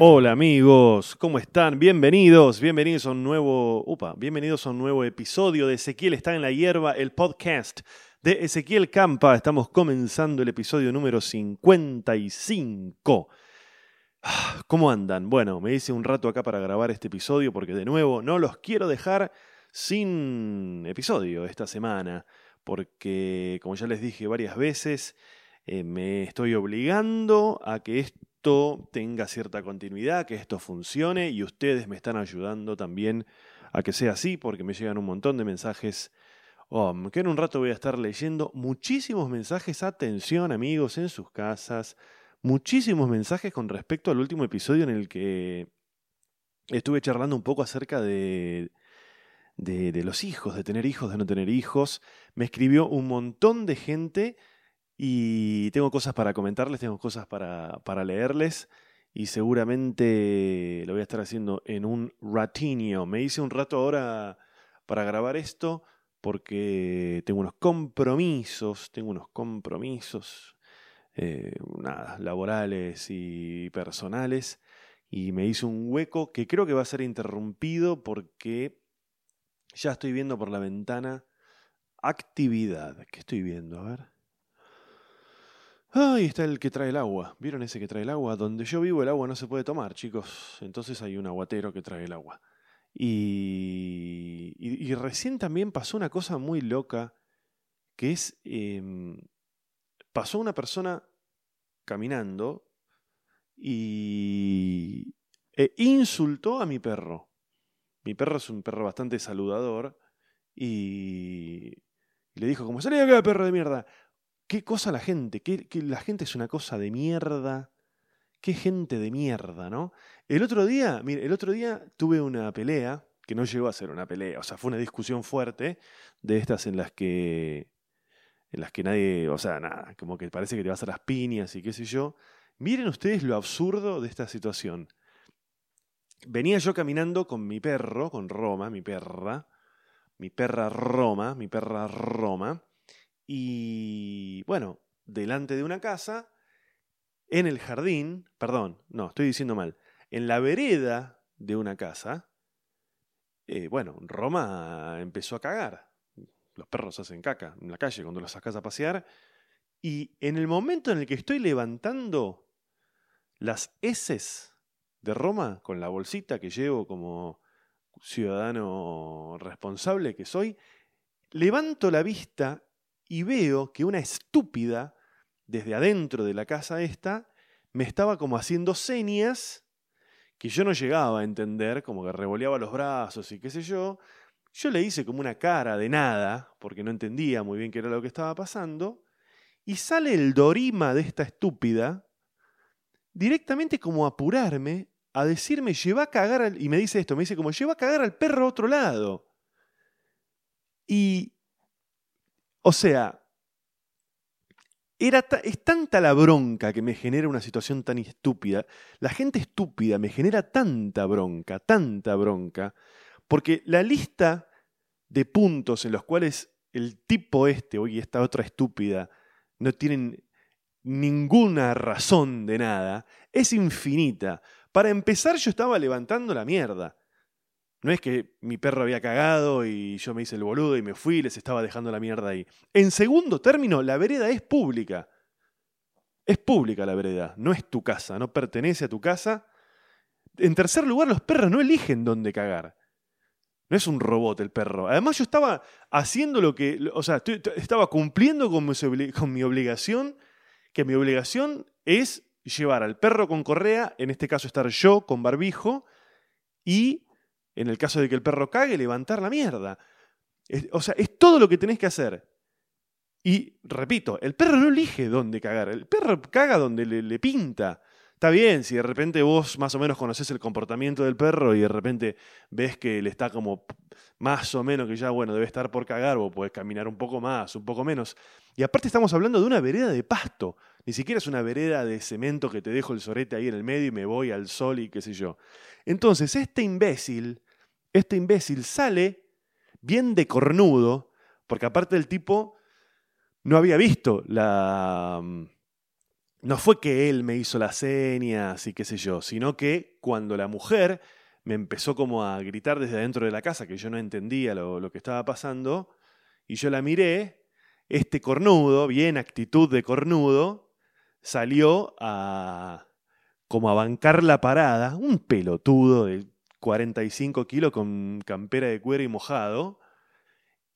Hola amigos, ¿cómo están? Bienvenidos, bienvenidos a un nuevo, upa, bienvenidos a un nuevo episodio de Ezequiel está en la hierba, el podcast de Ezequiel Campa. Estamos comenzando el episodio número 55. Ah, ¿Cómo andan? Bueno, me hice un rato acá para grabar este episodio porque de nuevo no los quiero dejar sin episodio esta semana, porque como ya les dije varias veces, eh, me estoy obligando a que esto tenga cierta continuidad, que esto funcione y ustedes me están ayudando también a que sea así porque me llegan un montón de mensajes. Oh, que en un rato voy a estar leyendo muchísimos mensajes, atención amigos, en sus casas, muchísimos mensajes con respecto al último episodio en el que estuve charlando un poco acerca de, de los hijos, de tener hijos, de no tener hijos. Me escribió un montón de gente y tengo cosas para comentarles, tengo cosas para, para leerles y seguramente lo voy a estar haciendo en un ratinho. Me hice un rato ahora para grabar esto porque tengo unos compromisos, tengo unos compromisos eh, nada, laborales y personales y me hice un hueco que creo que va a ser interrumpido porque ya estoy viendo por la ventana actividad. ¿Qué estoy viendo? A ver. Ahí está el que trae el agua. ¿Vieron ese que trae el agua? Donde yo vivo el agua no se puede tomar, chicos. Entonces hay un aguatero que trae el agua. Y, y, recién también pasó una cosa muy loca, que es, em, pasó una persona caminando y e insultó a mi perro. Mi perro es un perro bastante saludador y, y le dijo como, salí de acá, perro de mierda. Qué cosa la gente, que, la gente es una cosa de mierda. Qué gente de mierda, ¿no? El otro día, mire, el otro día tuve una pelea, que no llegó a ser una pelea, o sea, fue una discusión fuerte de estas en las que en las que nadie, o sea, nada, como que parece que te vas a las piñas y qué sé yo. Miren ustedes lo absurdo de esta situación. Venía yo caminando con mi perro, con Roma, mi perra, mi perra Roma, mi perra Roma, y bueno, delante de una casa, en el jardín, perdón, no, estoy diciendo mal, en la vereda de una casa, eh, bueno, Roma empezó a cagar. Los perros hacen caca en la calle cuando los sacas a pasear. Y en el momento en el que estoy levantando las heces de Roma con la bolsita que llevo como ciudadano responsable que soy, levanto la vista y veo que una estúpida, desde adentro de la casa esta, me estaba como haciendo señas que yo no llegaba a entender, como que revoleaba los brazos y qué sé yo. Yo le hice como una cara de nada, porque no entendía muy bien qué era lo que estaba pasando, y sale el dorima de esta estúpida, directamente como a apurarme, a decirme, lleva a cagar al... Y me dice esto, me dice como, lleva a cagar al perro a otro lado. Y o sea, era es tanta la bronca que me genera una situación tan estúpida. La gente estúpida me genera tanta bronca, tanta bronca, porque la lista de puntos en los cuales el tipo este y esta otra estúpida no tienen ninguna razón de nada es infinita. Para empezar yo estaba levantando la mierda. No es que mi perro había cagado y yo me hice el boludo y me fui y les estaba dejando la mierda ahí. En segundo término, la vereda es pública. Es pública la vereda, no es tu casa, no pertenece a tu casa. En tercer lugar, los perros no eligen dónde cagar. No es un robot el perro. Además, yo estaba haciendo lo que. O sea, estaba cumpliendo con mi, obligación, que mi obligación es llevar al perro con correa, en este caso estar yo con barbijo, y en el caso de que el perro cague, levantar la mierda. o sea, es todo lo que tenés que hacer. Y repito, el perro no elige dónde cagar, el perro caga donde le, pinta. Está bien, si de repente vos más o menos conoces el comportamiento del perro y de repente ves que le está como más o menos que ya, bueno, debe estar por cagar, o puedes caminar un poco más, un poco menos. Y aparte estamos hablando de una vereda de pasto, ni siquiera es una vereda de cemento que te dejo el sorete ahí en el medio y me voy al sol y qué sé yo. Entonces, este imbécil este imbécil sale bien de cornudo, porque aparte el tipo no había visto la, mm, no fue que él me hizo las señas y qué sé yo, sino que cuando la mujer me empezó como a gritar desde adentro de la casa, que yo no entendía lo, que estaba pasando, y yo la miré, este cornudo, bien actitud de cornudo, salió a como a bancar la parada, un pelotudo de 45 kilos con campera de cuero y mojado,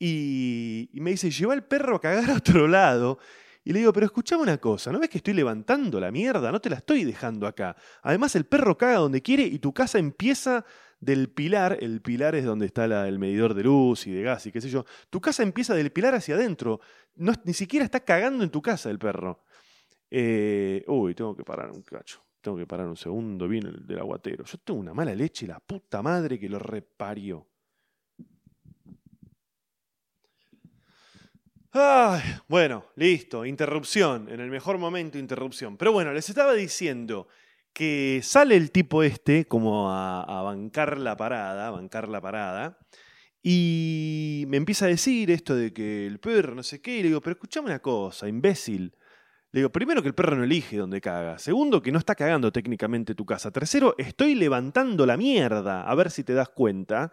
y, me dice, lleva el perro a cagar a otro lado. Y le digo, pero escuchame una cosa, ¿no ves que estoy levantando la mierda? No te la estoy dejando acá. Además, el perro caga donde quiere y tu casa empieza del pilar, el pilar es donde está el medidor de luz y de gas y qué sé yo. Tu casa empieza del pilar hacia adentro. No, ni siquiera está cagando en tu casa el perro. Eh, uy, tengo que parar un cacho. Tengo que parar un segundo. Viene el del aguatero. Yo tengo una mala leche, la puta madre que lo reparió. Ay, bueno, listo, interrupción, en el mejor momento interrupción. Pero bueno, les estaba diciendo que sale el tipo este como a, bancar la parada, a bancar la parada, y me empieza a decir esto de que el perro no sé qué, y le digo, pero escuchame una cosa, imbécil. Le digo, primero que el perro no elige dónde caga. Segundo, que no está cagando técnicamente tu casa. Tercero, estoy levantando la mierda, a ver si te das cuenta.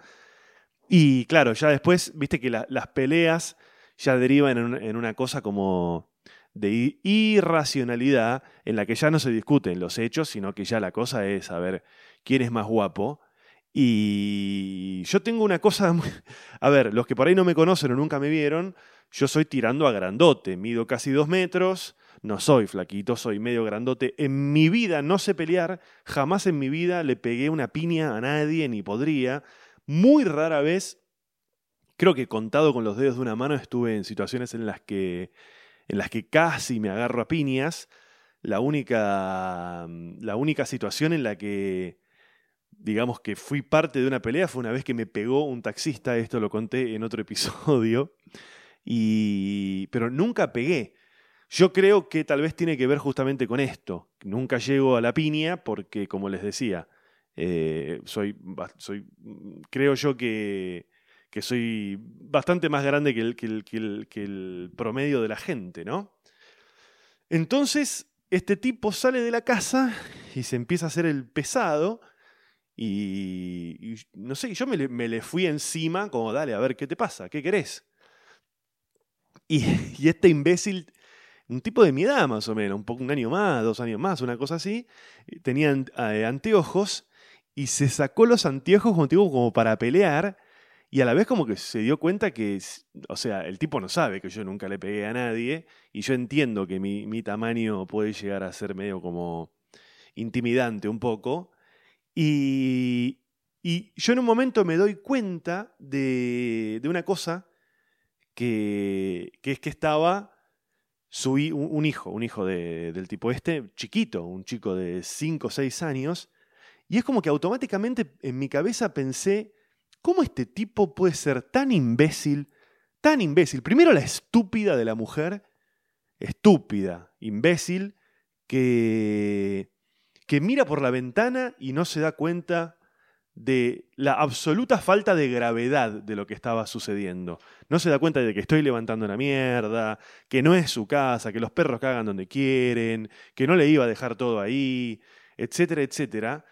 Y claro, ya después, viste que las peleas ya deriva en, una cosa como de irracionalidad en la que ya no se discuten los hechos, sino que ya la cosa es saber quién es más guapo. Y yo tengo una cosa, a ver, los que por ahí no me conocen o nunca me vieron, yo soy tirando a grandote, mido casi dos metros, no soy flaquito, soy medio grandote. En mi vida no sé pelear, jamás en mi vida le pegué una piña a nadie, ni podría. Muy rara vez creo que contado con los dedos de una mano estuve en situaciones en las que, en las que casi me agarro a piñas. La única, la única situación en la que, digamos que fui parte de una pelea fue una vez que me pegó un taxista, esto lo conté en otro episodio, y, pero nunca pegué. Yo creo que tal vez tiene que ver justamente con esto. Nunca llego a la piña porque, como les decía, eh, soy, soy, creo yo que que soy bastante más grande que el, que el, promedio de la gente, ¿no? Entonces, este tipo sale de la casa y se empieza a hacer el pesado. Y, no sé, yo me le, fui encima, como dale, a ver qué te pasa, qué querés. Y, este imbécil, un tipo de mi edad más o menos, un, poco, un año más, dos años más, una cosa así, tenía eh, anteojos y se sacó los anteojos como, como para pelear y a la vez como que se dio cuenta que, o sea, el tipo no sabe que yo nunca le pegué a nadie y yo entiendo que mi, tamaño puede llegar a ser medio como intimidante un poco. Y, y yo en un momento me doy cuenta de, de una cosa que, que, es que estaba un, hijo, un hijo del tipo este, chiquito, un chico de 5 o 6 años, y es como que automáticamente en mi cabeza pensé, ¿Cómo este tipo puede ser tan imbécil? Tan imbécil. Primero la estúpida de la mujer, estúpida, imbécil, que, que mira por la ventana y no se da cuenta de la absoluta falta de gravedad de lo que estaba sucediendo. No se da cuenta de que estoy levantando una mierda, que no es su casa, que los perros cagan donde quieren, que no le iba a dejar todo ahí, etcétera, etcétera.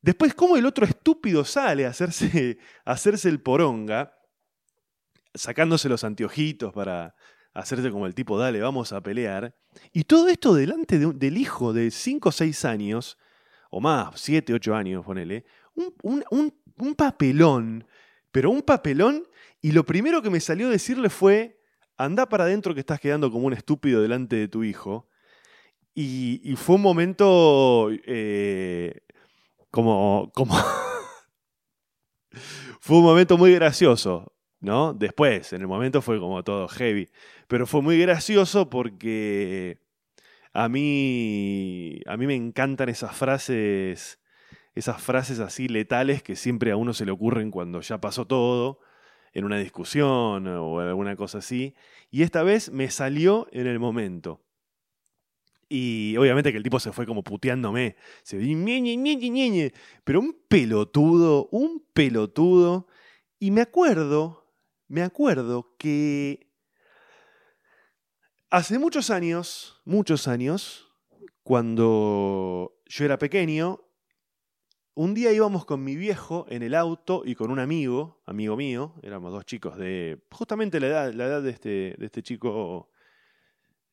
Después, cómo el otro estúpido sale a hacerse, hacerse el poronga, sacándose los anteojitos para hacerse como el tipo, dale, vamos a pelear. Y todo esto delante del hijo de 5 o 6 años, o más, 7, 8 años, ponele, un, papelón, pero un papelón, y lo primero que me salió a decirle fue, anda para adentro que estás quedando como un estúpido delante de tu hijo. Y, fue un momento eh, como, como fue un momento muy gracioso, ¿no? Después, en el momento fue como todo heavy, pero fue muy gracioso porque a mí, a mí me encantan esas frases, esas frases así letales que siempre a uno se le ocurren cuando ya pasó todo, en una discusión o alguna cosa así, y esta vez me salió en el momento. Y obviamente que el tipo se fue como puteándome. Se ñe, pero un pelotudo, un pelotudo. Y me acuerdo, me acuerdo que hace muchos años, muchos años, cuando yo era pequeño, un día íbamos con mi viejo en el auto y con un amigo, amigo mío, éramos dos chicos de justamente la edad, la edad de, este, de este chico,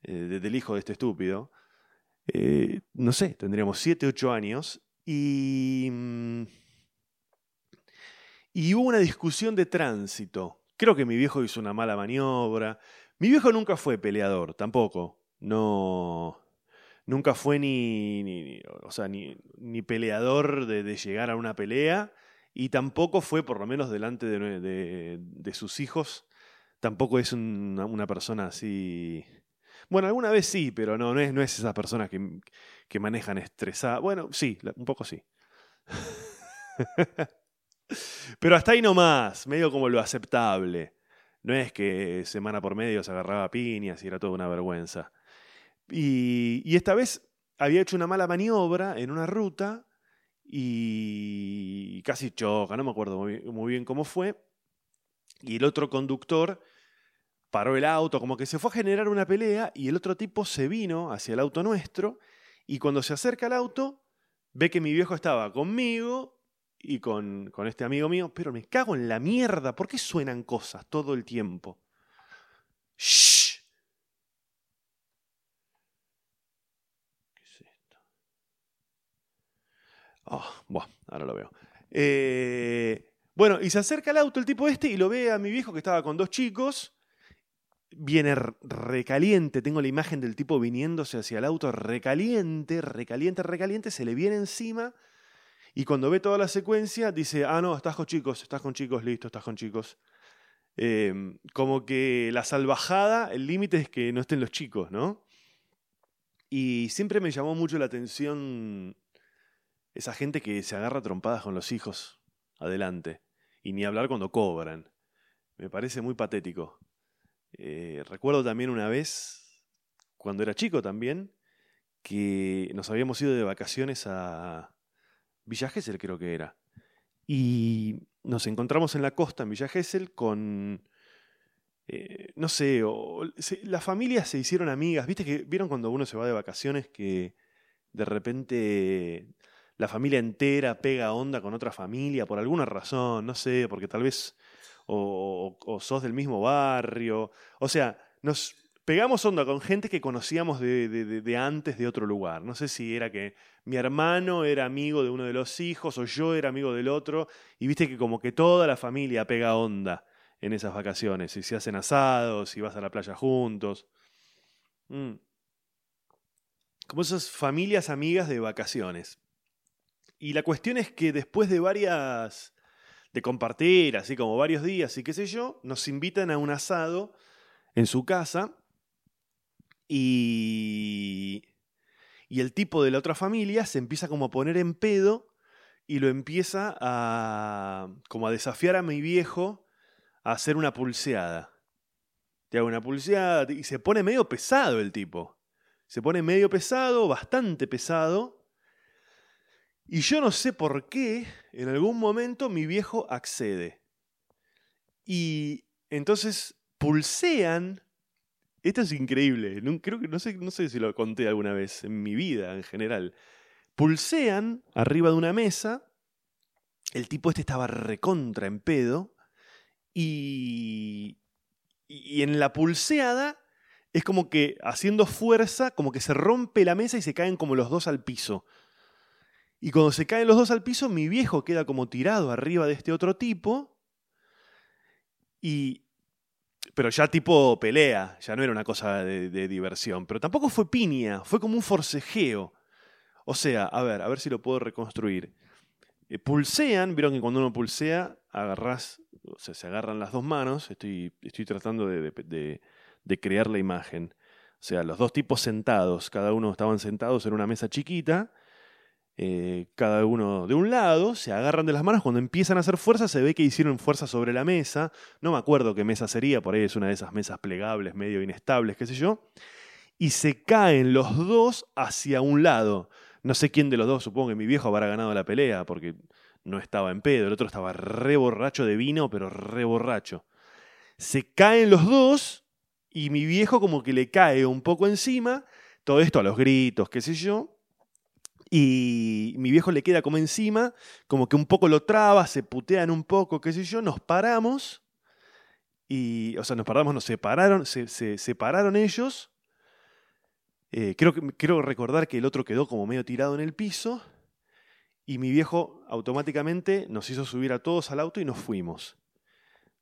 eh, del hijo de este estúpido. Eh, no sé, tendríamos 7, 8 años. Y, mm, y hubo una discusión de tránsito. Creo que mi viejo hizo una mala maniobra. Mi viejo nunca fue peleador, tampoco. No, nunca fue ni, o sea, ni, peleador de, llegar a una pelea y tampoco fue, por lo menos delante de, sus hijos, tampoco es una, persona así... Bueno, alguna vez sí, pero no, no es, no es que, que manejan estresada. Bueno, sí, un poco sí. pero hasta ahí nomás, medio como lo aceptable. No es que semana por medio se agarraba piñas y era toda una vergüenza. Y, esta vez había hecho una mala maniobra en una ruta y casi choca, no me acuerdo muy, bien cómo fue. Y el otro conductor paró el auto, como que se fue a generar una pelea y el otro tipo se vino hacia el auto nuestro y cuando se acerca al auto ve que mi viejo estaba conmigo y con, con este amigo mío, pero me cago en la mierda, ¿por qué suenan cosas todo el tiempo? ¡Shh! Buah, ahora lo veo. Eh, bueno, y se acerca al auto el tipo este y lo ve a mi viejo que estaba con dos chicos. Viene recaliente, tengo la imagen del tipo viniéndose hacia el auto, recaliente, recaliente, recaliente, se le viene encima. Y cuando ve toda la secuencia, dice, ah, no, estás con chicos, estás con chicos, listo, estás con chicos. Em, como que la salvajada, el límite es que no estén los chicos, ¿no? Y siempre me llamó mucho la atención esa gente que se agarra trompadas con los hijos adelante. Y ni hablar cuando cobran. Me parece muy patético. Eh, recuerdo también una vez, cuando era chico también, que nos habíamos ido de vacaciones a Villa Gesell, creo que era. Y nos encontramos en la costa, en Villa Gesell, con. Eh, no sé, las familias se hicieron amigas. ¿Viste que vieron cuando uno se va de vacaciones que de repente la familia entera pega onda con otra familia por alguna razón, no sé, porque tal vez o, sos del mismo barrio. O sea, nos pegamos onda con gente que conocíamos de, antes de otro lugar. No sé si era que mi hermano era amigo de uno de los hijos o yo era amigo del otro. Y viste que como que toda la familia pega onda en esas vacaciones. Y se hacen asados y vas a la playa juntos. Mm. Como esas familias amigas de vacaciones. Y la cuestión es que después de varias. de compartir, así como varios días y qué sé yo, nos invitan a un asado en su casa. Y. Y el tipo de la otra familia se empieza como a poner en pedo y lo empieza a. como a desafiar a mi viejo a hacer una pulseada. Te hago una pulseada y se pone medio pesado el tipo. Se pone medio pesado, bastante pesado. Y yo no sé por qué, en algún momento mi viejo accede. Y entonces pulsean. Esto es increíble. Creo que no sé, no sé si lo conté alguna vez en mi vida en general. Pulsean arriba de una mesa. El tipo este estaba recontra en pedo. Y, y en la pulseada es como que haciendo fuerza, como que se rompe la mesa y se caen como los dos al piso. Y cuando se caen los dos al piso, mi viejo queda como tirado arriba de este otro tipo. Y. Pero ya tipo pelea, ya no era una cosa de, diversión. Pero tampoco fue piña, fue como un forcejeo. O sea, a ver, a ver si lo puedo reconstruir. Eh, pulsean, vieron que cuando uno pulsea, agarras, o sea, se agarran las dos manos. Estoy, estoy tratando de, de crear la imagen. O sea, los dos tipos sentados, cada uno estaban sentados en una mesa chiquita eh, cada uno de un lado, se agarran de las manos, cuando empiezan a hacer fuerza se ve que hicieron fuerza sobre la mesa, no me acuerdo qué mesa sería, por ahí es una de esas mesas plegables, medio inestables, qué sé yo, y se caen los dos hacia un lado. No sé quién de los dos, supongo que mi viejo habrá ganado la pelea, porque no estaba en pedo, el otro estaba re borracho de vino, pero re borracho. Se caen los dos y mi viejo como que le cae un poco encima, Todo esto a los gritos, qué sé yo. Y mi viejo le queda como encima, como que un poco lo traba, se putean un poco, qué sé yo, nos paramos. Y, o sea, nos paramos, nos separaron, se, separaron ellos. Eh, creo, creo recordar que el otro quedó como medio tirado en el piso. Y mi viejo automáticamente nos hizo subir a todos al auto y nos fuimos.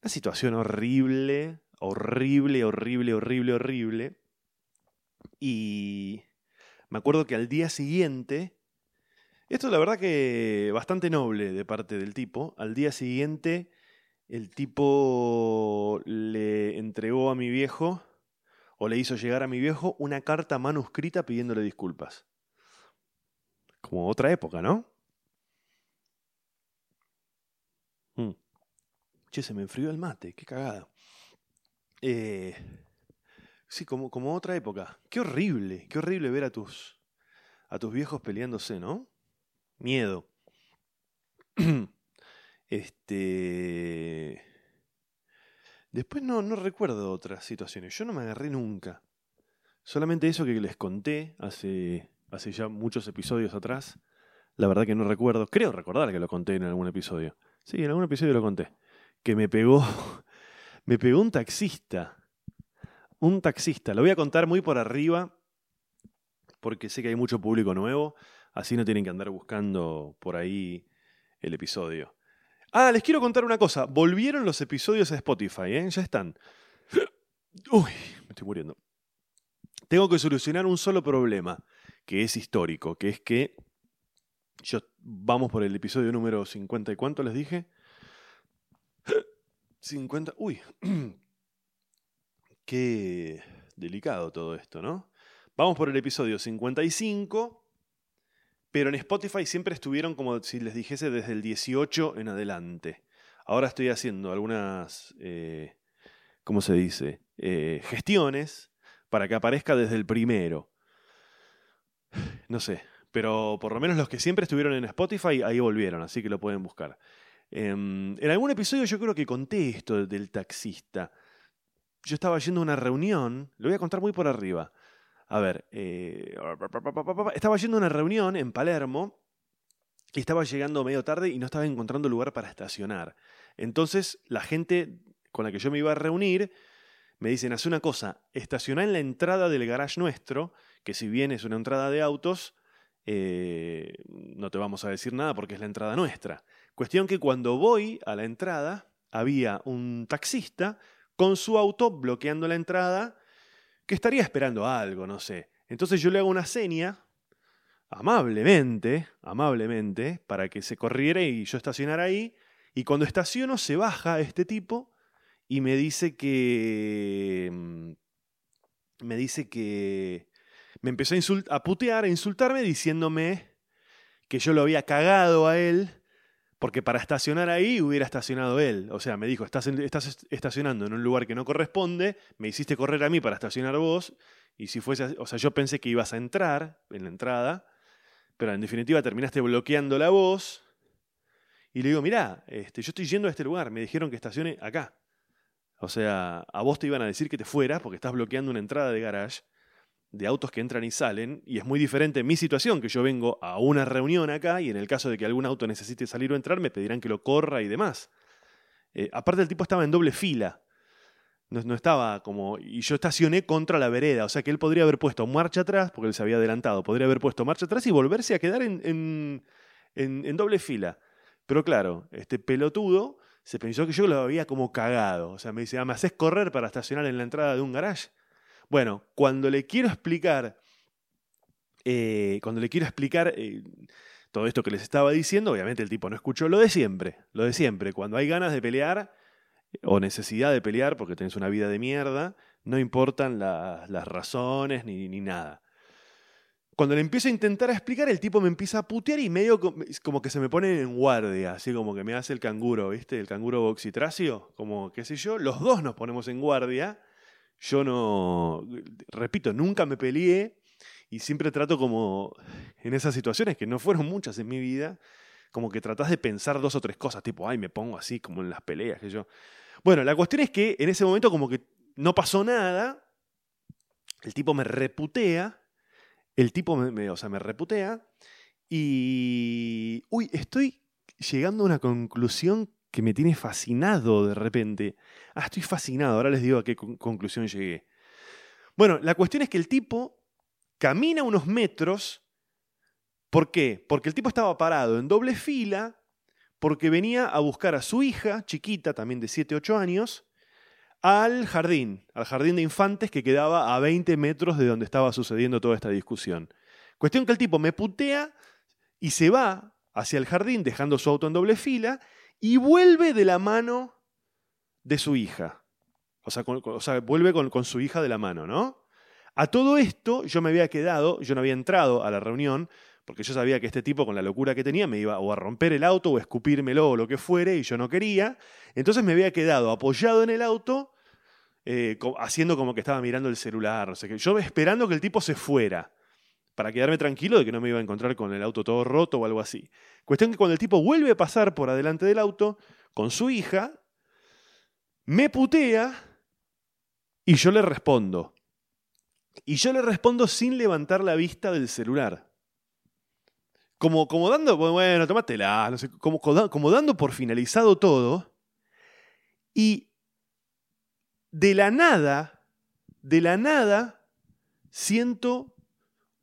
Una situación horrible, horrible, horrible, horrible, horrible. Y me acuerdo que al día siguiente, esto es la verdad que bastante noble de parte del tipo, al día siguiente el tipo le entregó a mi viejo, o le hizo llegar a mi viejo, una carta manuscrita pidiéndole disculpas. Como otra época, ¿no? Mm. Che, se me enfrió el mate, qué cagada. Eh, sí, como, como otra época. Qué horrible, qué horrible ver a tus, a tus viejos peleándose, ¿no? Miedo. este. Después no, no recuerdo otras situaciones. Yo no me agarré nunca. Solamente eso que les conté hace, hace ya muchos episodios atrás. La verdad que no recuerdo. Creo recordar que lo conté en algún episodio. Sí, en algún episodio lo conté. Que me pegó. Me pegó un taxista. Un taxista. Lo voy a contar muy por arriba. Porque sé que hay mucho público nuevo. Así no tienen que andar buscando por ahí el episodio. Ah, les quiero contar una cosa. Volvieron los episodios a Spotify, ¿eh? Ya están. Uy, me estoy muriendo. Tengo que solucionar un solo problema, que es histórico, que es que yo, vamos por el episodio número 50 y cuánto les dije. 50. Uy. Qué delicado todo esto, ¿no? Vamos por el episodio 55, pero en Spotify siempre estuvieron como si les dijese desde el 18 en adelante. Ahora estoy haciendo algunas, eh, ¿cómo se dice? Eh, gestiones para que aparezca desde el primero. No sé, pero por lo menos los que siempre estuvieron en Spotify, ahí volvieron, así que lo pueden buscar. Em, en algún episodio yo creo que conté esto del taxista. Yo estaba yendo a una reunión, lo voy a contar muy por arriba. A ver, eh, estaba yendo a una reunión en Palermo y estaba llegando medio tarde y no estaba encontrando lugar para estacionar. Entonces la gente con la que yo me iba a reunir me dicen, haz una cosa, estaciona en la entrada del garage nuestro, que si bien es una entrada de autos, eh, no te vamos a decir nada porque es la entrada nuestra. Cuestión que cuando voy a la entrada, había un taxista con su auto bloqueando la entrada, que estaría esperando algo, no sé. Entonces yo le hago una seña, amablemente, amablemente, para que se corriera y yo estacionara ahí. Y cuando estaciono se baja este tipo y me dice que... Mm, me dice que me empezó a, a putear, a insultarme, diciéndome que yo lo había cagado a él, porque para estacionar ahí hubiera estacionado él. O sea, me dijo, estás, estacionando en un lugar que no corresponde, me hiciste correr a mí para estacionar vos, y si fuese, o sea, yo pensé que ibas a entrar en la entrada, pero en definitiva terminaste bloqueando la voz. Y le digo, mirá, este, yo estoy yendo a este lugar, me dijeron que estacione acá. O sea, a vos te iban a decir que te fueras porque estás bloqueando una entrada de garage de autos que entran y salen, y es muy diferente mi situación, que yo vengo a una reunión acá y en el caso de que algún auto necesite salir o entrar, me pedirán que lo corra y demás. Eh, aparte el tipo estaba en doble fila, no, estaba como... Y yo estacioné contra la vereda, o sea que él podría haber puesto marcha atrás, porque él se había adelantado, podría haber puesto marcha atrás y volverse a quedar en, en, en doble fila. Pero claro, este pelotudo se pensó que yo lo había como cagado, o sea, me dice, ah, ¿me haces correr para estacionar en la entrada de un garage? Bueno, cuando le quiero explicar, eh, cuando le quiero explicar eh, todo esto que les estaba diciendo, obviamente el tipo no escuchó lo de siempre, lo de siempre. Cuando hay ganas de pelear o necesidad de pelear porque tenés una vida de mierda, no importan las razones ni, ni nada. Cuando le empiezo a intentar explicar, el tipo me empieza a putear y medio como que se me pone en guardia, así como que me hace el canguro, ¿viste? El canguro boxitracio, como qué sé yo. Los dos nos ponemos en guardia yo no, repito, nunca me peleé y siempre trato como en esas situaciones, que no fueron muchas en mi vida, como que tratás de pensar dos o tres cosas, tipo, ay, me pongo así como en las peleas que yo. Bueno, la cuestión es que en ese momento como que no pasó nada, el tipo me reputea el tipo me, o sea, me reputea y... Uy, estoy llegando a una conclusión que me tiene fascinado de repente. Ah, estoy fascinado, ahora les digo a qué conclusión llegué. Bueno, la cuestión es que el tipo camina unos metros. ¿Por qué? Porque el tipo estaba parado en doble fila, porque venía a buscar a su hija, chiquita, también de 7, 8 años, al jardín, al jardín de infantes que quedaba a 20 metros de donde estaba sucediendo toda esta discusión. Cuestión que el tipo me putea y se va hacia el jardín dejando su auto en doble fila y vuelve de la mano de su hija. O sea, vuelve con, su hija de la mano, ¿no? A todo esto yo me había quedado, yo no había entrado a la reunión, porque yo sabía que este tipo con la locura que tenía me iba o a romper el auto o a escupírmelo o lo que fuere y yo no quería. Entonces me había quedado apoyado en el auto, eh, haciendo como que estaba mirando el celular. Yo esperando que el tipo se fuera, para quedarme tranquilo de que no me iba a encontrar con el auto todo roto o algo así. Cuestión que cuando el tipo vuelve a pasar por adelante del auto con su hija, me putea y yo le respondo. Y yo le respondo sin levantar la vista del celular. Como, como dando, bueno, tómatela, no sé, como, como dando por finalizado todo. Y de la nada, de la nada, siento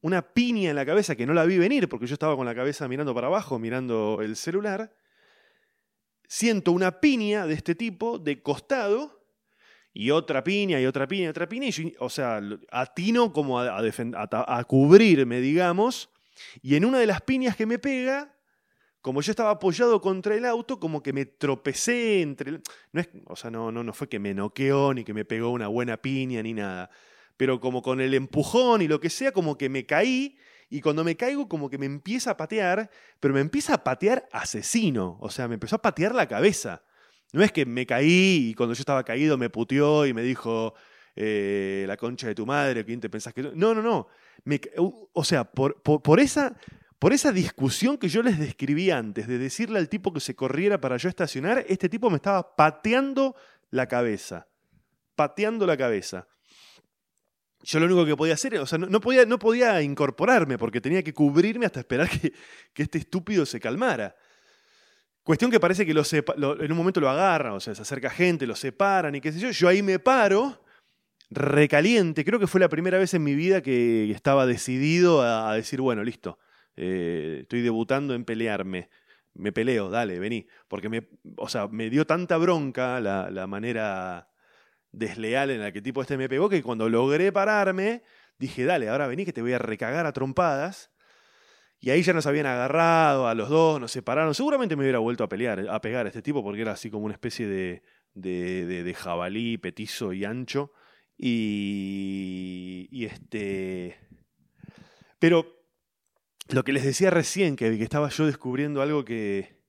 una piña en la cabeza que no la vi venir porque yo estaba con la cabeza mirando para abajo, mirando el celular. Siento una piña de este tipo de costado y otra piña y otra piña y otra piña. Y o sea, atino como a, a, cubrirme, digamos. Y en una de las piñas que me pega, como yo estaba apoyado contra el auto, como que me tropecé entre... No es, o sea, no, no, no fue que me noqueó ni que me pegó una buena piña ni nada. Pero como con el empujón y lo que sea, como que me caí. Y cuando me caigo, como que me empieza a patear, pero me empieza a patear asesino. O sea, me empezó a patear la cabeza. No es que me caí y cuando yo estaba caído me puteó y me dijo eh, la concha de tu madre, ¿quién te pensás que.? No, no, no. o sea, por, por, esa, por esa discusión que yo les describí antes, de decirle al tipo que se corriera para yo estacionar, este tipo me estaba pateando la cabeza. Pateando la cabeza. Yo lo único que podía hacer, o sea, no, podía, no podía incorporarme porque tenía que cubrirme hasta esperar que, que este estúpido se calmara. Cuestión que parece que lo en un momento lo agarra, o sea, se acerca gente, lo separan y qué sé yo. Yo ahí me paro, recaliente. Creo que fue la primera vez en mi vida que estaba decidido a, decir, bueno, listo, eh, estoy debutando en pelearme. Me peleo, dale, vení. Porque me, o sea, me dio tanta bronca la, la manera desleal en la que tipo este me pegó que cuando logré pararme, dije, dale, ahora vení que te voy a recagar a trompadas. Y ahí ya nos habían agarrado a los dos, nos separaron. Seguramente me hubiera vuelto a pelear, a pegar a este tipo porque era así como una especie de, de, de, jabalí petizo y ancho. Y, y, este. Pero lo que les decía recién, que, que estaba yo descubriendo algo que,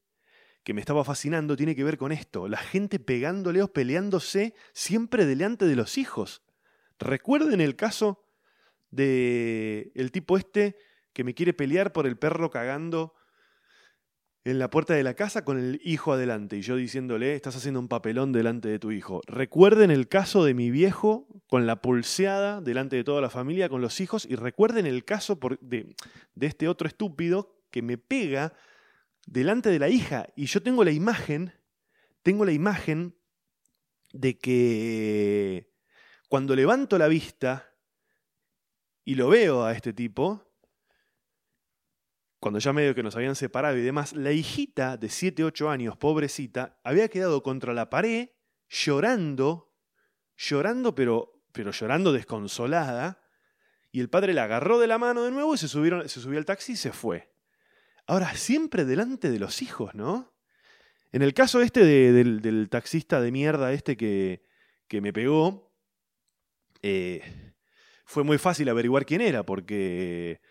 que me estaba fascinando, tiene que ver con esto. La gente pegándoleos, peleándose siempre delante de los hijos. Recuerden el caso de el tipo este que me quiere pelear por el perro cagando en la puerta de la casa con el hijo adelante y yo diciéndole, estás haciendo un papelón delante de tu hijo. Recuerden el caso de mi viejo con la pulseada delante de toda la familia con los hijos y recuerden el caso de, de este otro estúpido que me pega delante de la hija y yo tengo la imagen, tengo la imagen de que cuando levanto la vista y lo veo a este tipo, cuando ya medio que nos habían separado y demás, la hijita de 7, 8 años, pobrecita, había quedado contra la pared llorando, llorando pero, pero llorando desconsolada, y el padre la agarró de la mano de nuevo y se, subieron, se subió al taxi y se fue. Ahora, siempre delante de los hijos, ¿no? En el caso este del, taxista de mierda este que, que me pegó, eh, fue muy fácil averiguar quién era, porque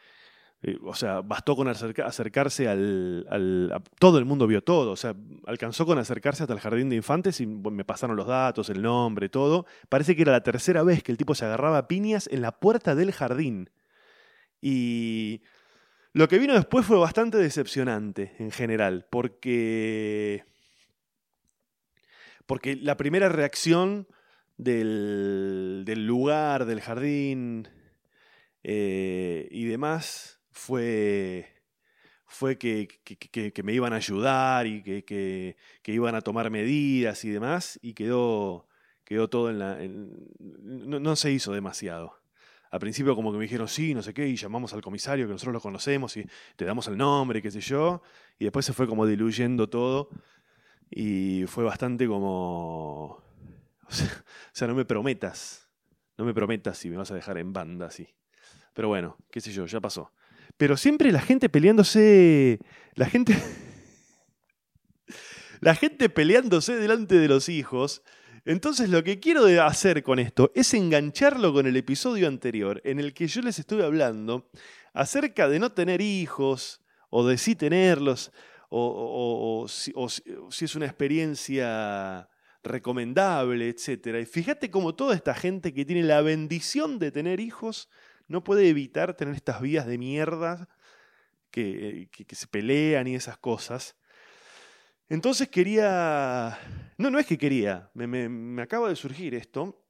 eh, o sea, bastó con acercarse al, todo el mundo vio todo. O sea, alcanzó con acercarse hasta el jardín de infantes y me pasaron los datos, el nombre, todo. Parece que era la tercera vez que el tipo se agarraba piñas en la puerta del jardín. Y lo que vino después fue bastante decepcionante en general, porque. Porque la primera reacción del, del lugar, del jardín, eh, y demás fue, fue que, que, me iban a ayudar y que, iban a tomar medidas y demás, y quedó, quedó todo en la... no, se hizo demasiado. Al principio como que me dijeron sí, no sé qué, y llamamos al comisario que nosotros lo conocemos y te damos el nombre, qué sé yo, y después se fue como diluyendo todo y fue bastante como... O sea, no me prometas, no me prometas si me vas a dejar en banda así. Pero bueno, qué sé yo, ya pasó. Pero siempre la gente peleándose, la gente... la gente peleándose delante de los hijos. Entonces lo que quiero hacer con esto es engancharlo con el episodio anterior en el que yo les estuve hablando acerca de no tener hijos o de sí tenerlos o, si, es una experiencia recomendable, etc. Y fíjate cómo toda esta gente que tiene la bendición de tener hijos no puede evitar tener estas vías de mierda que, se pelean y esas cosas. Entonces quería, no, no es que quería, me, acaba de surgir esto,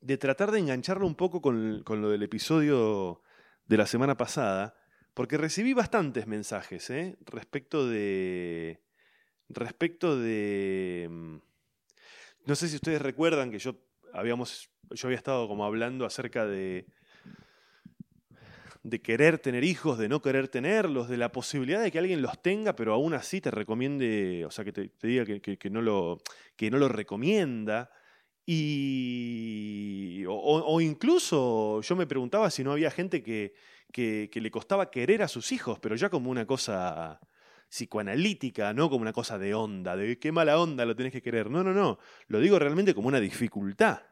de tratar de engancharlo un poco con, con, lo del episodio de la semana pasada, porque recibí bastantes mensajes ¿eh? respecto de... Respecto de... Mm, no sé si ustedes recuerdan que yo, habíamos, yo había estado como hablando acerca de de querer tener hijos, de no querer tenerlos, de la posibilidad de que alguien los tenga, pero aún así te recomiende, o sea, que te, diga que, no lo, que no lo recomienda. Y, o, incluso yo me preguntaba si no había gente que, que, le costaba querer a sus hijos, pero ya como una cosa psicoanalítica, no como una cosa de onda, de qué mala onda lo tenés que querer. No, no, no. Lo digo realmente como una dificultad.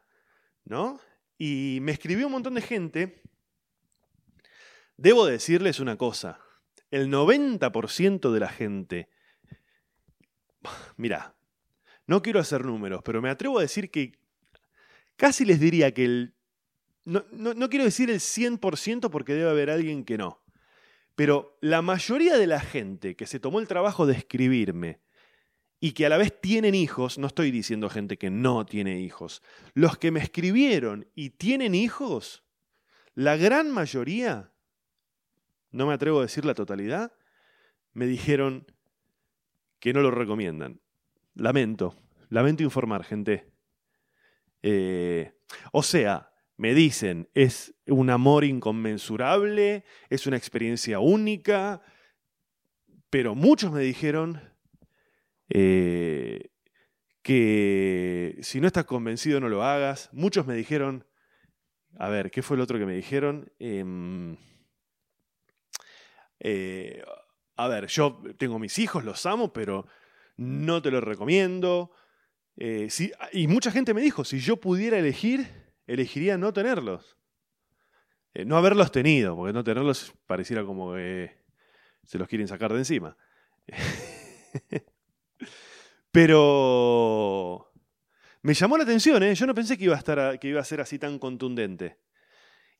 ¿No? Y me escribió un montón de gente Debo decirles una cosa, el 90% de la gente, mira, no quiero hacer números, pero me atrevo a decir que casi les diría que el... No, no, quiero decir el 100% porque debe haber alguien que no, pero la mayoría de la gente que se tomó el trabajo de escribirme y que a la vez tienen hijos, no estoy diciendo gente que no tiene hijos, los que me escribieron y tienen hijos, la gran mayoría no me atrevo a decir la totalidad, me dijeron que no lo recomiendan. Lamento, lamento informar, gente. Eh, o sea, me dicen, es un amor inconmensurable, es una experiencia única, pero muchos me dijeron eh, que si no estás convencido no lo hagas. Muchos me dijeron, a ver, ¿qué fue el otro que me dijeron? Em, eh, a ver, yo tengo mis hijos, los amo, pero no te lo recomiendo. Eh, y mucha gente me dijo, si yo pudiera elegir, elegiría no tenerlos. Eh, no haberlos tenido, porque no tenerlos pareciera como que se los quieren sacar de encima. Pero me llamó la atención, yo no pensé que iba, a estar, que iba a ser así tan contundente.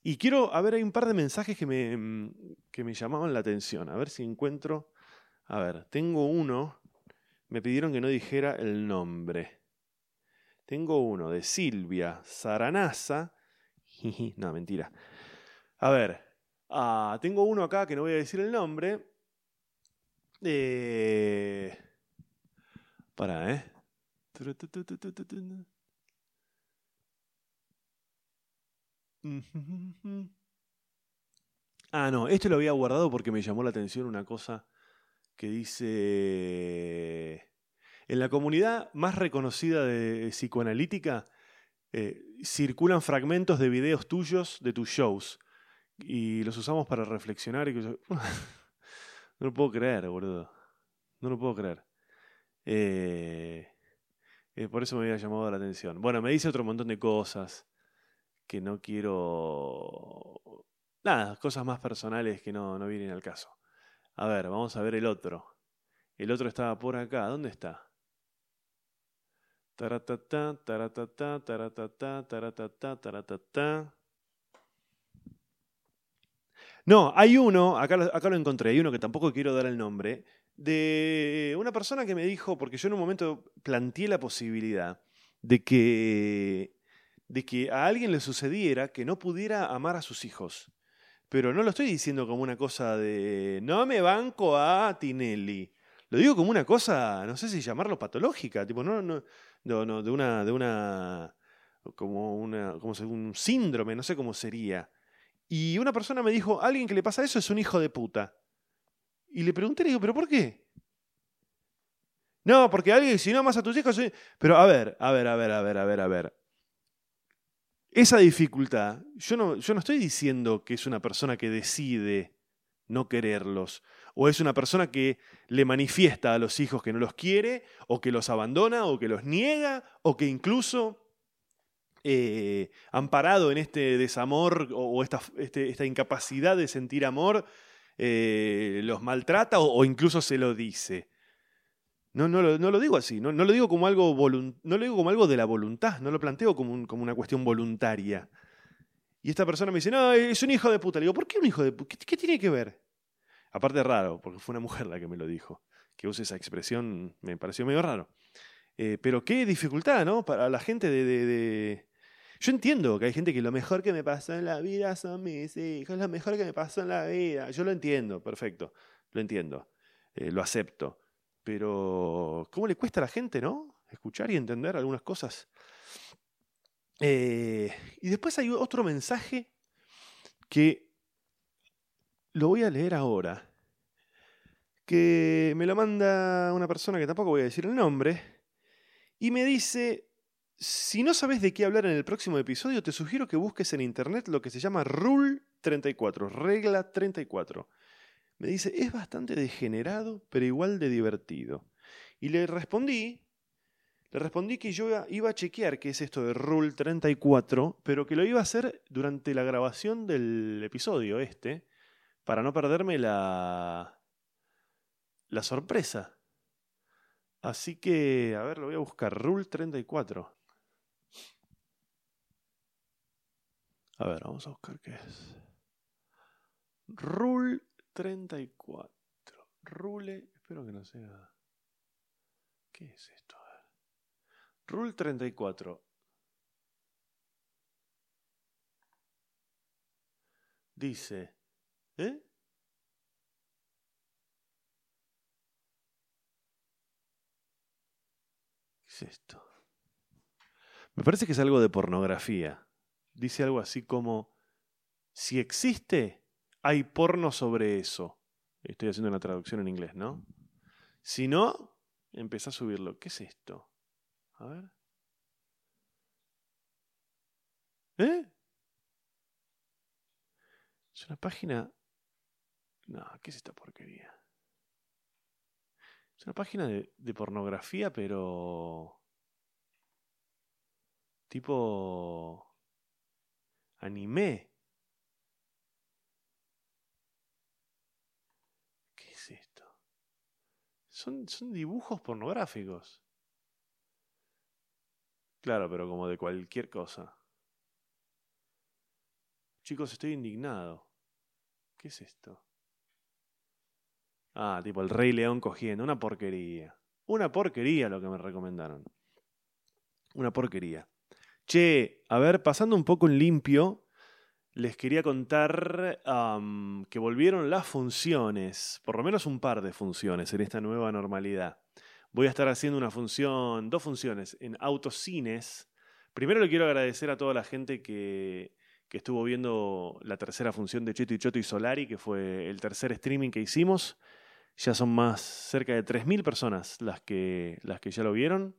Y quiero, a ver, hay un par de mensajes que me, mm, que me llamaban la atención. A ver si encuentro. A ver, tengo uno. Me pidieron que no dijera el nombre. Tengo uno de Silvia Saranaza. no, mentira. A ver, ah, tengo uno acá que no voy a decir el nombre. Eh, para, ¿eh? Ah, no, esto lo había guardado porque me llamó la atención una cosa que dice... En la comunidad más reconocida de psicoanalítica eh, circulan fragmentos de videos tuyos de tus shows y los usamos para reflexionar no lo puedo creer, boludo. No lo puedo creer. Eh, eh, por eso me había llamado la atención. Bueno, me dice otro montón de cosas que no quiero... Nada, cosas más personales que no, no vienen al caso. A ver, vamos a ver el otro. El otro estaba por acá. ¿Dónde está? Taratata, taratata, taratata, taratata, taratata. No, hay uno, acá, acá lo encontré, hay uno que tampoco quiero dar el nombre, de una persona que me dijo, porque yo en un momento planteé la posibilidad de que de que a alguien le sucediera que no pudiera amar a sus hijos. pero no lo estoy diciendo como una cosa de no me banco a Tinelli. Lo digo como una cosa, no sé si llamarlo patológica, tipo, no, no, no, no de una, de una, como una, como un síndrome, no sé cómo sería. Y una persona me dijo, alguien que le pasa eso es un hijo de puta. Y le pregunté, le digo, ¿pero por qué? No, porque alguien, si no más a tus hijos. Pero a ver, a ver, a ver, a ver, a ver, a ver. Esa dificultad, yo no, yo no estoy diciendo que es una persona que decide no quererlos, o es una persona que le manifiesta a los hijos que no los quiere, o que los abandona, o que los niega, o que incluso eh, amparado en este desamor o, esta, este, esta, incapacidad de sentir amor, eh, los maltrata o, incluso se lo dice. No, no, lo, no lo digo así, no, lo digo como algo no lo digo como algo de la voluntad, no lo planteo como, como, una cuestión voluntaria. Y esta persona me dice, no, es un hijo de puta. Le digo, ¿por qué un hijo de puta? ¿Qué, tiene que ver? Aparte raro, porque fue una mujer la que me lo dijo. Que use esa expresión me pareció medio raro. Eh, pero qué dificultad, ¿no? Para la gente de, Yo entiendo que hay gente que lo mejor que me pasó en la vida son mis hijos, lo mejor que me pasó en la vida. Yo lo entiendo, perfecto, lo entiendo, eh, lo acepto. Pero, ¿cómo le cuesta a la gente, no? Escuchar y entender algunas cosas. Eh, y después hay otro mensaje que lo voy a leer ahora. Que me lo manda una persona que tampoco voy a decir el nombre. Y me dice, si no sabes de qué hablar en el próximo episodio, te sugiero que busques en internet lo que se llama Rule 34, regla 34. Me dice, es bastante degenerado, pero igual de divertido. Y le respondí, le respondí que yo iba a chequear qué es esto de Rule 34, pero que lo iba a hacer durante la grabación del episodio este, para no perderme la, la sorpresa. Así que, a ver, lo voy a buscar. Rule 34. A ver, vamos a buscar qué es. Rule 34. Rule, espero que no sea. ¿Qué es esto? A ver. Rule 34. Dice, ¿eh? ¿Qué es esto? Me parece que es algo de pornografía. Dice algo así como, si existe, hay porno sobre eso. Estoy haciendo una traducción en inglés, ¿no? Si no, empieza a subirlo. ¿Qué es esto? A ver. ¿Eh? Es una página... No, ¿qué es esta porquería? Es una página de, de pornografía, pero... Tipo... Anime. Son, dibujos pornográficos. Claro, pero como de cualquier cosa. Chicos, estoy indignado. ¿Qué es esto? Ah, tipo el Rey León cogiendo. Una porquería. Una porquería lo que me recomendaron. Una porquería. Che, a ver, pasando un poco en limpio, les quería contar que volvieron las funciones, por lo menos un par de funciones en esta nueva normalidad. Voy a estar haciendo una función, dos funciones en autocines. Primero le quiero agradecer a toda la gente que, que estuvo viendo la tercera función de Cheto y Choto y Solari, que fue el tercer streaming que hicimos. Ya son más cerca de 3.000 personas las que, las que ya lo vieron.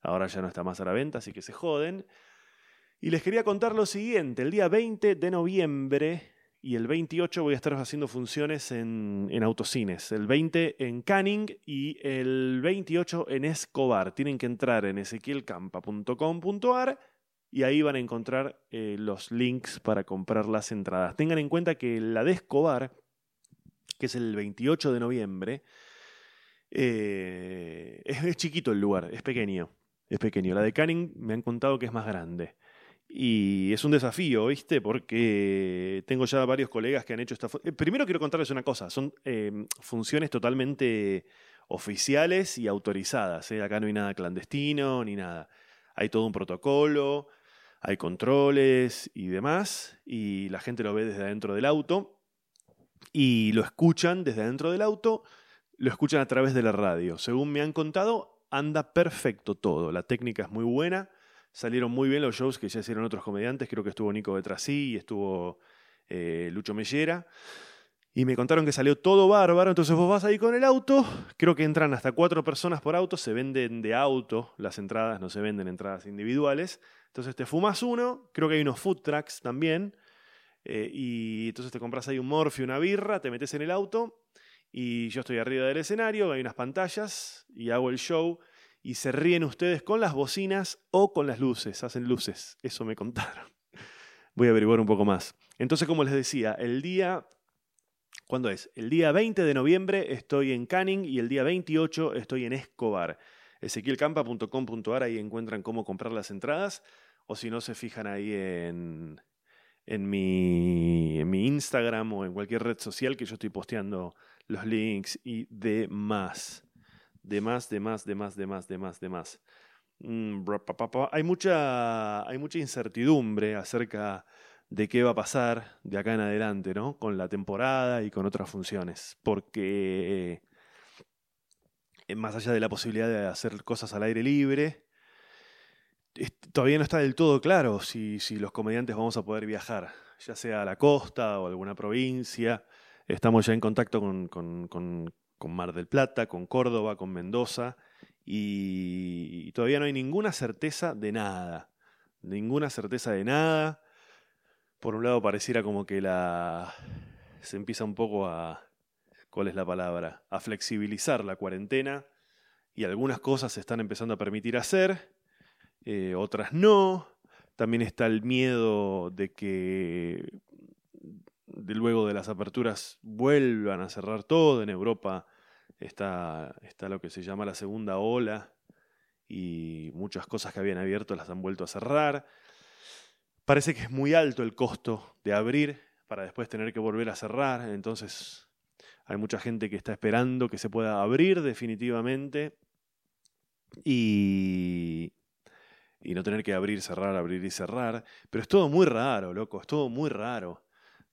Ahora ya no está más a la venta, así que se joden. Y les quería contar lo siguiente, el día 20 de noviembre y el 28 voy a estar haciendo funciones en, en autocines, el 20 en Canning y el 28 en Escobar. Tienen que entrar en ezequielcampa.com.ar y ahí van a encontrar eh, los links para comprar las entradas. Tengan en cuenta que la de Escobar, que es el 28 de noviembre, eh, es, chiquito el lugar, es pequeño. Es pequeño. La de Canning me han contado que es más grande. Y es un desafío, ¿viste? Porque tengo ya varios colegas que han hecho esta... Eh, primero quiero contarles una cosa, son em, funciones totalmente oficiales y autorizadas. ¿eh? Acá no hay nada clandestino ni nada. Hay todo un protocolo, hay controles y demás, y la gente lo ve desde adentro del auto, y lo escuchan desde adentro del auto, lo escuchan a través de la radio. Según me han contado, anda perfecto todo, la técnica es muy buena, salieron muy bien los shows que ya hicieron otros comediantes, creo que estuvo Nico Betrasí y estuvo eh, Lucho Mellera. Y me contaron que salió todo bárbaro, entonces vos vas ahí con el auto, creo que entran hasta cuatro personas por auto, se venden de auto, las entradas no se venden entradas individuales, entonces te fumas uno, creo que hay unos food trucks también, eh, y entonces te compras ahí un morfio, una birra, te metes en el auto, y yo estoy arriba del escenario, hay unas pantallas, y hago el show, y se ríen ustedes con las bocinas o con las luces, hacen luces, eso me contaron. Voy a averiguar un poco más. Entonces, como les decía, el día ¿Cuándo es? El día 20 de noviembre estoy en Canning y el día 28 estoy en Escobar. Ezequielcampa.com.ar, ahí encuentran cómo comprar las entradas. O si no, se fijan ahí en, en, mi, en mi Instagram o en cualquier red social que yo estoy posteando los links y demás. Demás, demás, demás, demás, demás, demás. Mm, hay mucha, hay mucha incertidumbre acerca de qué va a pasar de acá en adelante, ¿no? Con la temporada y con otras funciones. Porque eh, más allá de la posibilidad de hacer cosas al aire libre, todavía no está del todo claro si, si los comediantes vamos a poder viajar, ya sea a la costa o a alguna provincia. Estamos ya en contacto con, con, con, con Mar del Plata, con Córdoba, con Mendoza, y todavía no hay ninguna certeza de nada. Ninguna certeza de nada por un lado pareciera como que la se empieza un poco a ¿cuál es la palabra? a flexibilizar la cuarentena y algunas cosas se están empezando a permitir hacer, eh, otras no. También está el miedo de que luego de las aperturas vuelvan a cerrar todo. En Europa está, está lo que se llama la segunda ola y muchas cosas que habían abierto las han vuelto a cerrar. Parece que es muy alto el costo de abrir para después tener que volver a cerrar. Entonces hay mucha gente que está esperando que se pueda abrir definitivamente y, y no tener que abrir, cerrar, abrir y cerrar. Pero es todo muy raro, loco, es todo muy raro.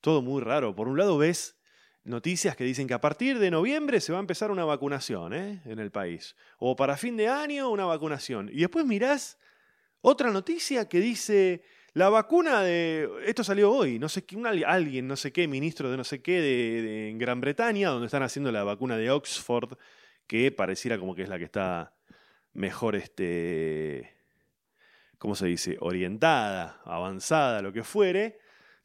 Todo muy raro. Por un lado ves noticias que dicen que a partir de noviembre se va a empezar una vacunación ¿eh? en el país. O para fin de año una vacunación. Y después mirás otra noticia que dice la vacuna de. Esto salió hoy, no sé qué, alguien, no sé qué, ministro de no sé qué de, en Gran Bretaña, donde están haciendo la vacuna de Oxford, que pareciera como que es la que está mejor, este. ¿Cómo se dice? Orientada, avanzada, lo que fuere.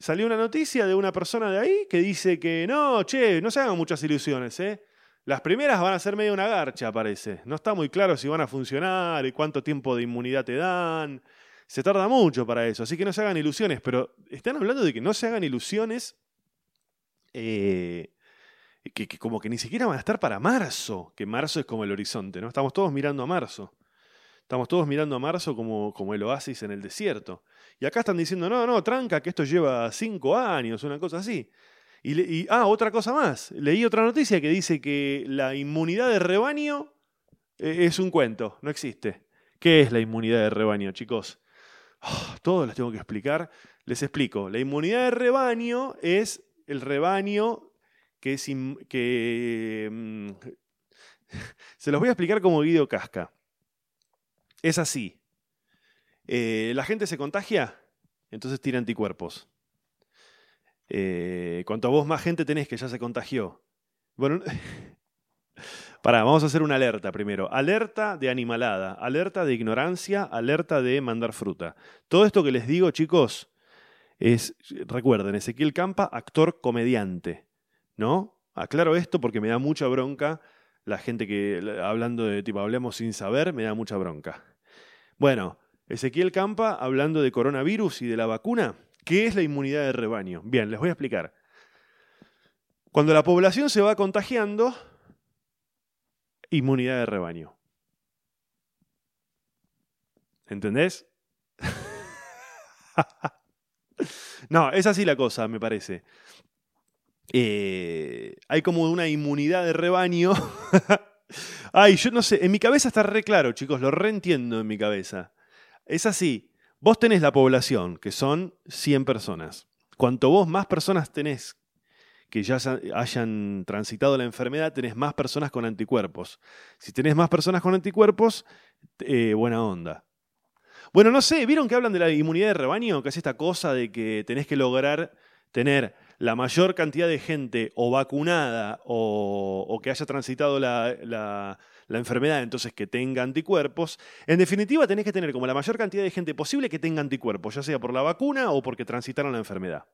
Salió una noticia de una persona de ahí que dice que no, che, no se hagan muchas ilusiones, ¿eh? Las primeras van a ser medio una garcha, parece. No está muy claro si van a funcionar y cuánto tiempo de inmunidad te dan se tarda mucho para eso, así que no se hagan ilusiones, pero están hablando de que no se hagan ilusiones eh, que, como que ni siquiera van a estar para marzo, que marzo es como el horizonte, ¿no? Estamos todos mirando a marzo. Estamos todos mirando a marzo como, como el oasis en el desierto. Y acá están diciendo, no, no, tranca, que esto lleva cinco años, una cosa así. Y, ah, otra cosa más. Leí otra noticia que dice que la inmunidad de rebaño eh, es un cuento, no existe. ¿Qué es la inmunidad de rebaño, chicos? todo les tengo que explicar. Les explico. La inmunidad de rebaño es el rebaño que es... Mm, se los voy a explicar como Guido Casca. Es así. Eh, la gente se contagia, entonces tira anticuerpos. Eh, cuanto a vos más gente tenés que ya se contagió. Bueno, Pará, vamos a hacer una alerta primero. Alerta de animalada, alerta de ignorancia, alerta de mandar fruta. Todo esto que les digo, chicos, es, recuerden, Ezequiel Campa, actor comediante, ¿no? Aclaro esto porque me da mucha bronca la gente que, hablando de tipo, hablemos sin saber, me da mucha bronca. Bueno, Ezequiel Campa, hablando de coronavirus y de la vacuna, ¿qué es la inmunidad de rebaño? Bien, les voy a explicar. Cuando la población se va contagiando, inmunidad de rebaño. ¿Entendés? no, es así la cosa, me parece. Eh, hay como una inmunidad de rebaño. Ay, yo no sé, en mi cabeza está re claro, chicos, lo reentiendo en mi cabeza. Es así. vos tenés la población, que son 100 personas. Cuanto vos más personas tenés que ya hayan transitado la enfermedad, tenés más personas con anticuerpos. Si tenés más personas con anticuerpos, eh, buena onda. Bueno, no sé, ¿vieron que hablan de la inmunidad de rebaño? Que es esta cosa de que tenés que lograr tener la mayor cantidad de gente o vacunada o, que haya transitado la, la, enfermedad, entonces que tenga anticuerpos. En definitiva, tenés que tener como la mayor cantidad de gente posible que tenga anticuerpos, ya sea por la vacuna o porque transitaron la enfermedad.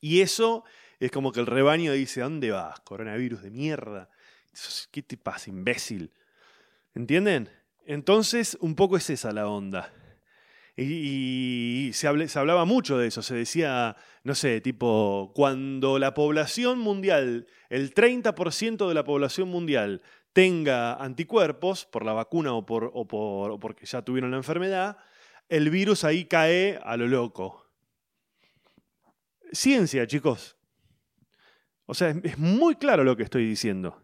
Y eso es como que el rebaño dice, ¿a dónde vas? Coronavirus de mierda. ¿Qué te pasa, imbécil? ¿Entienden? Entonces, un poco es esa la onda. Y, se, se, hablaba mucho de eso, se decía, no sé, tipo, cuando la población mundial, el 30% de la población mundial tenga anticuerpos por la vacuna o, por, o, por, porque ya tuvieron la enfermedad, el virus ahí cae a lo loco. Ciencia, chicos. O sea, es muy claro lo que estoy diciendo.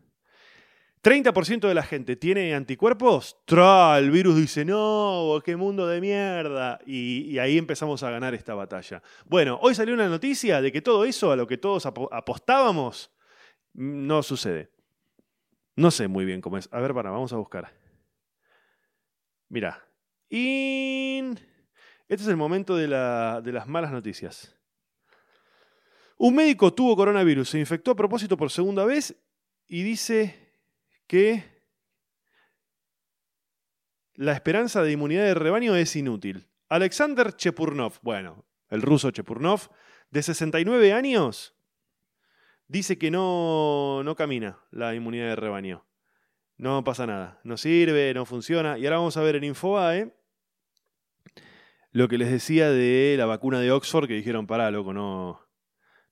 30% de la gente tiene anticuerpos, ¡tra! El virus dice, no, qué mundo de mierda. Y, ahí empezamos a ganar esta batalla. Bueno, hoy salió una noticia de que todo eso a lo que todos apostábamos no sucede. No sé muy bien cómo es. A ver, para, vamos a buscar. Mira. Este es el momento de las malas noticias. Un médico tuvo coronavirus, se infectó a propósito por segunda vez y dice que la esperanza de inmunidad de rebaño es inútil. Alexander Chepurnov, bueno, el ruso Chepurnov, de 69 años, dice que no, no camina la inmunidad de rebaño. No pasa nada, no sirve, no funciona. Y ahora vamos a ver en Infobae lo que les decía de la vacuna de Oxford, que dijeron, pará, loco, no,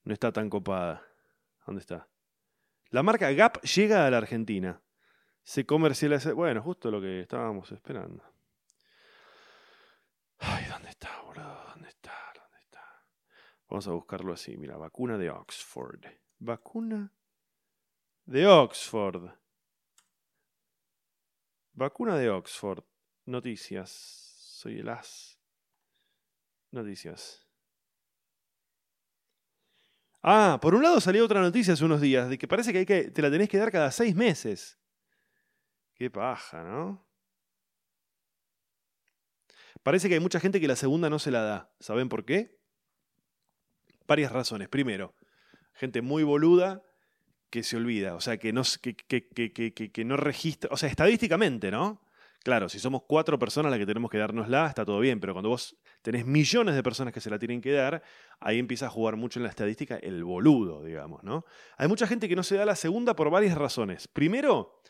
no está tan copada. ¿Dónde está? La marca Gap llega a la Argentina. Se comercializa. Bueno, justo lo que estábamos esperando. Ay, ¿dónde está, boludo? ¿Dónde está? ¿Dónde está? Vamos a buscarlo así. Mira, vacuna de Oxford. Vacuna de Oxford. Vacuna de Oxford. Noticias. Soy el as. Noticias. Ah, por un lado salió otra noticia hace unos días de que parece que, hay que te la tenés que dar cada seis meses. Qué paja, ¿no? Parece que hay mucha gente que la segunda no se la da. ¿Saben por qué? Varias razones. Primero, gente muy boluda que se olvida, o sea, que no, que, que no registra, o sea, estadísticamente, ¿no? Claro, si somos cuatro personas las que tenemos que dárnosla, está todo bien, pero cuando vos tenés millones de personas que se la tienen que dar, ahí empieza a jugar mucho en la estadística el boludo, digamos, ¿no? Hay mucha gente que no se da la segunda por varias razones. Primero,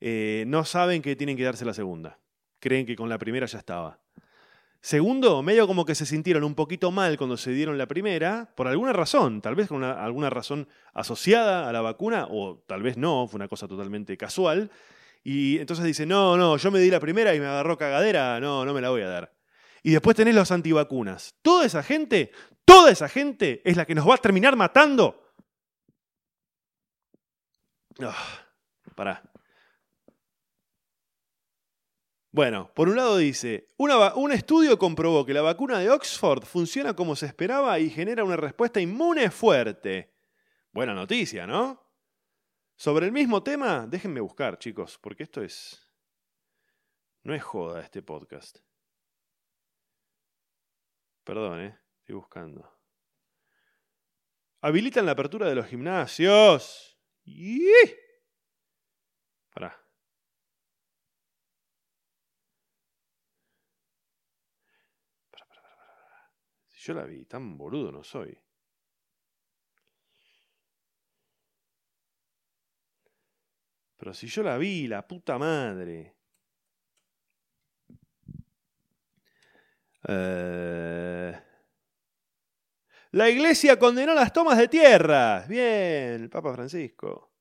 eh, no saben que tienen que darse la segunda. Creen que con la primera ya estaba. Segundo, medio como que se sintieron un poquito mal cuando se dieron la primera, por alguna razón, tal vez con alguna razón asociada a la vacuna, o tal vez no, fue una cosa totalmente casual. Y entonces dice, no, no, yo me di la primera y me agarró cagadera, no, no me la voy a dar. Y después tenés los antivacunas. Toda esa gente, toda esa gente es la que nos va a terminar matando. Ah, pará. Bueno, por un lado dice, un estudio comprobó que la vacuna de Oxford funciona como se esperaba y genera una respuesta inmune fuerte. Buena noticia, ¿no? Sobre el mismo tema, déjenme buscar, chicos, porque esto es... No es joda este podcast. Perdón, ¿eh? Estoy buscando. Habilitan la apertura de los gimnasios. Pará. Pará, pará, pará, Si yo la vi, tan boludo no soy. Pero si yo la vi, la puta madre. Eh, la iglesia condenó las tomas de tierra. Bien, el Papa Francisco.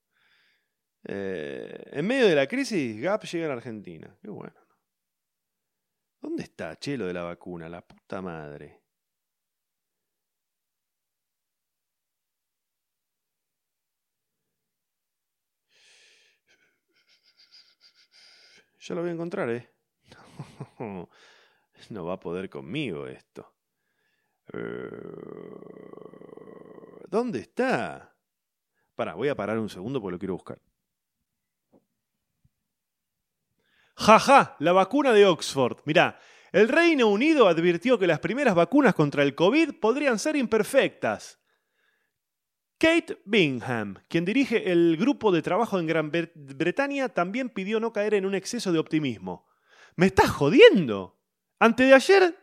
Eh, en medio de la crisis, Gap llega a la Argentina. Qué bueno. ¿Dónde está Chelo de la vacuna? La puta madre. Ya lo voy a encontrar, ¿eh? No va a poder conmigo esto. Eh, ¿Dónde está? Para, voy a parar un segundo porque lo quiero buscar. Jaja, la vacuna de Oxford. Mirá, el Reino Unido advirtió que las primeras vacunas contra el COVID podrían ser imperfectas. Kate Bingham, quien dirige el grupo de trabajo en Gran Bretaña, también pidió no caer en un exceso de optimismo. ¿Me estás jodiendo? Antes de ayer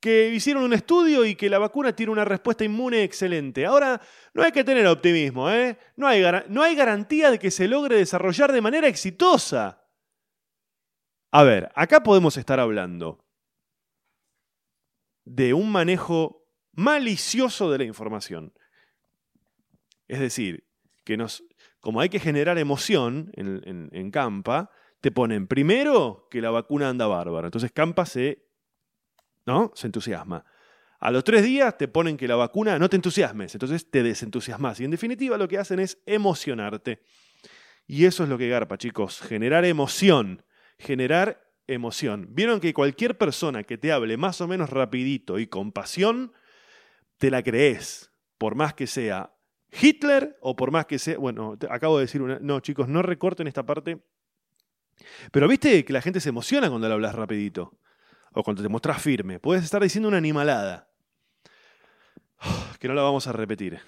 que hicieron un estudio y que la vacuna tiene una respuesta inmune excelente. Ahora, no hay que tener optimismo, ¿eh? No hay, no hay garantía de que se logre desarrollar de manera exitosa. A ver, acá podemos estar hablando de un manejo malicioso de la información. Es decir, que nos, como hay que generar emoción en, en Campa, te ponen primero que la vacuna anda bárbara. Entonces Campa se ¿no? Se entusiasma. A los tres días te ponen que la vacuna no te entusiasmes, entonces te desentusiasmas. Y en definitiva lo que hacen es emocionarte. Y eso es lo que garpa, chicos, generar emoción, generar emoción. Vieron que cualquier persona que te hable más o menos rapidito y con pasión, te la crees, por más que sea Hitler o por más que sea, bueno, acabo de decir una, no chicos, no recorten esta parte, pero viste que la gente se emociona cuando le hablas rapidito o cuando te mostrás firme. Puedes estar diciendo una animalada. Que no la vamos a repetir.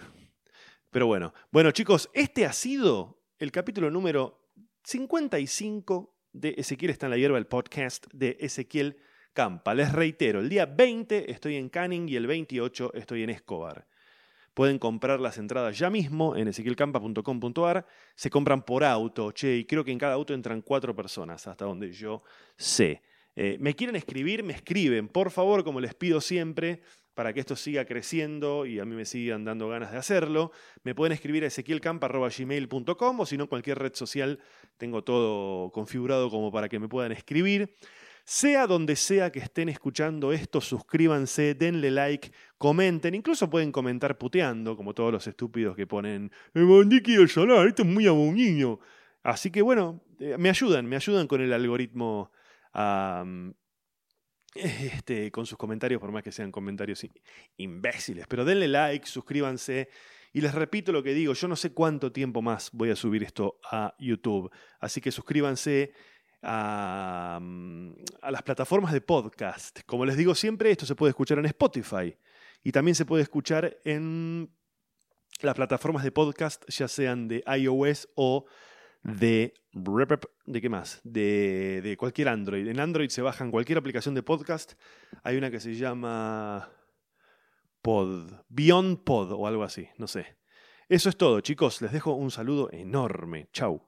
Pero bueno. Bueno, chicos, este ha sido el capítulo número 55 de Ezequiel está en la hierba, el podcast de Ezequiel Campa. Les reitero, el día 20 estoy en Canning y el 28 estoy en Escobar. Pueden comprar las entradas ya mismo en ezequielcampa.com.ar. Se compran por auto, che, y creo que en cada auto entran cuatro personas, hasta donde yo sé. Eh, me quieren escribir, me escriben, por favor, como les pido siempre, para que esto siga creciendo y a mí me sigan dando ganas de hacerlo. Me pueden escribir a ezequielcampa.gmail.com o si no, cualquier red social tengo todo configurado como para que me puedan escribir. Sea donde sea que estén escuchando esto, suscríbanse, denle like, comenten, incluso pueden comentar puteando, como todos los estúpidos que ponen, quiero llorar, esto es muy aboniño. Así que bueno, eh, me ayudan, me ayudan con el algoritmo este, con sus comentarios, por más que sean comentarios imbéciles. Pero denle like, suscríbanse. Y les repito lo que digo, yo no sé cuánto tiempo más voy a subir esto a YouTube. Así que suscríbanse a, a las plataformas de podcast. Como les digo siempre, esto se puede escuchar en Spotify. Y también se puede escuchar en las plataformas de podcast, ya sean de iOS o de ¿De qué más? De, de, cualquier Android. En Android se bajan cualquier aplicación de podcast. Hay una que se llama Pod, Beyond Pod o algo así, no sé. Eso es todo, chicos. Les dejo un saludo enorme. Chau.